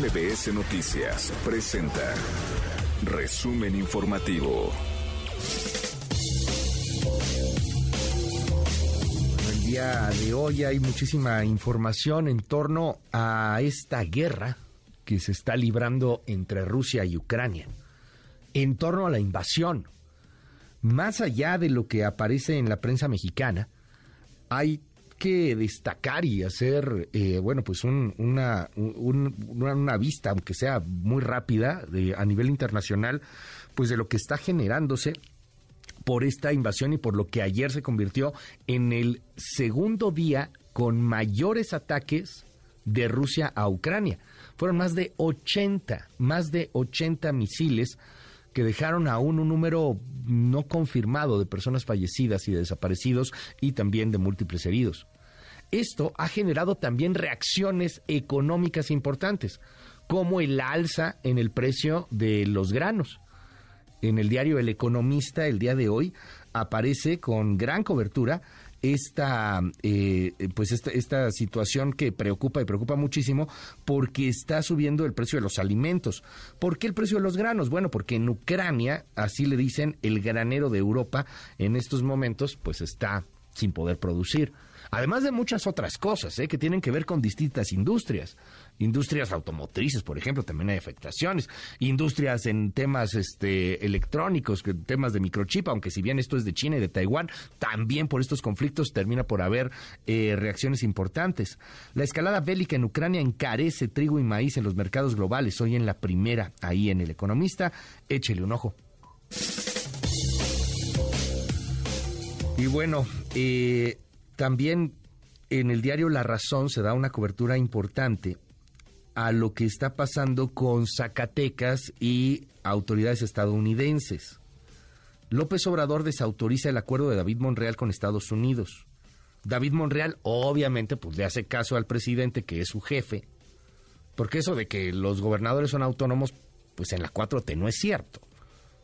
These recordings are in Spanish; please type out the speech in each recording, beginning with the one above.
MBS Noticias presenta Resumen Informativo. El día de hoy hay muchísima información en torno a esta guerra que se está librando entre Rusia y Ucrania, en torno a la invasión. Más allá de lo que aparece en la prensa mexicana, hay que destacar y hacer, eh, bueno, pues una, una, vista, aunque sea muy rápida, de, a nivel internacional, pues de lo que está generándose por esta invasión y por lo que ayer se convirtió en el segundo día con mayores ataques de Rusia a Ucrania. Fueron más de 80, más de 80 misiles que dejaron aún un número no confirmado de personas fallecidas y desaparecidos y también de múltiples heridos. Esto ha generado también reacciones económicas importantes, como el alza en el precio de los granos. En el diario El Economista el día de hoy aparece con gran cobertura esta, eh, pues esta, esta, situación que preocupa y preocupa muchísimo porque está subiendo el precio de los alimentos. ¿Por qué el precio de los granos? Bueno, porque en Ucrania, así le dicen, el granero de Europa en estos momentos pues está sin poder producir. Además de muchas otras cosas ¿eh? que tienen que ver con distintas industrias industrias automotrices, por ejemplo, también hay afectaciones, industrias en temas este, electrónicos, temas de microchip, aunque si bien esto es de China y de Taiwán, también por estos conflictos termina por haber eh, reacciones importantes. La escalada bélica en Ucrania encarece trigo y maíz en los mercados globales, hoy en la primera, ahí en El Economista, échele un ojo. Y bueno, eh, también en el diario La Razón se da una cobertura importante a lo que está pasando con Zacatecas y autoridades estadounidenses. López Obrador desautoriza el acuerdo de David Monreal con Estados Unidos. David Monreal obviamente pues le hace caso al presidente que es su jefe, porque eso de que los gobernadores son autónomos, pues en la 4T no es cierto.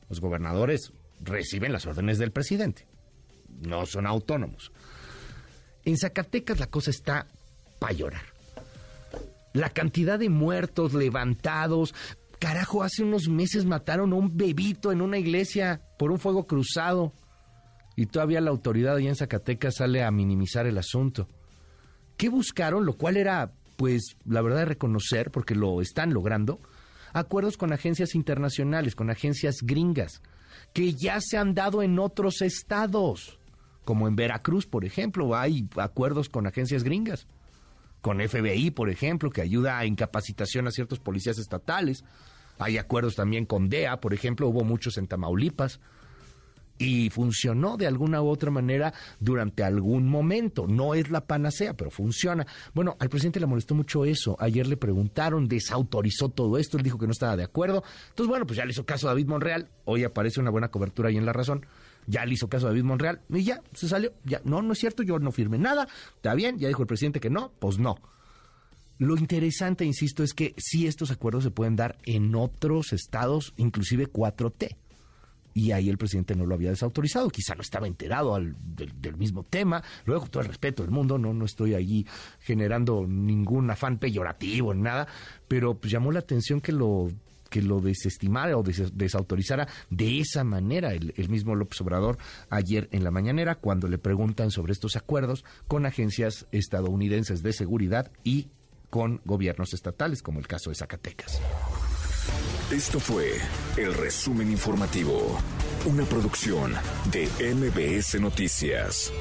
Los gobernadores reciben las órdenes del presidente, no son autónomos. En Zacatecas la cosa está para llorar la cantidad de muertos levantados. Carajo, hace unos meses mataron a un bebito en una iglesia por un fuego cruzado. Y todavía la autoridad allá en Zacatecas sale a minimizar el asunto. ¿Qué buscaron? Lo cual era, pues, la verdad reconocer, porque lo están logrando, acuerdos con agencias internacionales, con agencias gringas, que ya se han dado en otros estados, como en Veracruz, por ejemplo, hay acuerdos con agencias gringas con FBI, por ejemplo, que ayuda a incapacitación a ciertos policías estatales. Hay acuerdos también con DEA, por ejemplo, hubo muchos en Tamaulipas. Y funcionó de alguna u otra manera durante algún momento. No es la panacea, pero funciona. Bueno, al presidente le molestó mucho eso. Ayer le preguntaron, desautorizó todo esto, él dijo que no estaba de acuerdo. Entonces, bueno, pues ya le hizo caso a David Monreal. Hoy aparece una buena cobertura ahí en La Razón ya le hizo caso a David Monreal y ya se salió. Ya, no, no es cierto, yo no firmé nada. Está bien, ya dijo el presidente que no, pues no. Lo interesante, insisto, es que sí estos acuerdos se pueden dar en otros estados, inclusive 4T. Y ahí el presidente no lo había desautorizado, quizá no estaba enterado del, mismo tema. Luego, con todo el respeto del mundo, no, no estoy allí generando ningún afán peyorativo ni nada, pero pues llamó la atención que lo que lo desestimara o desautorizara de esa manera el, el, mismo López Obrador ayer en la mañanera cuando le preguntan sobre estos acuerdos con agencias estadounidenses de seguridad y con gobiernos estatales, como el caso de Zacatecas. Esto fue el resumen informativo, una producción de MBS Noticias.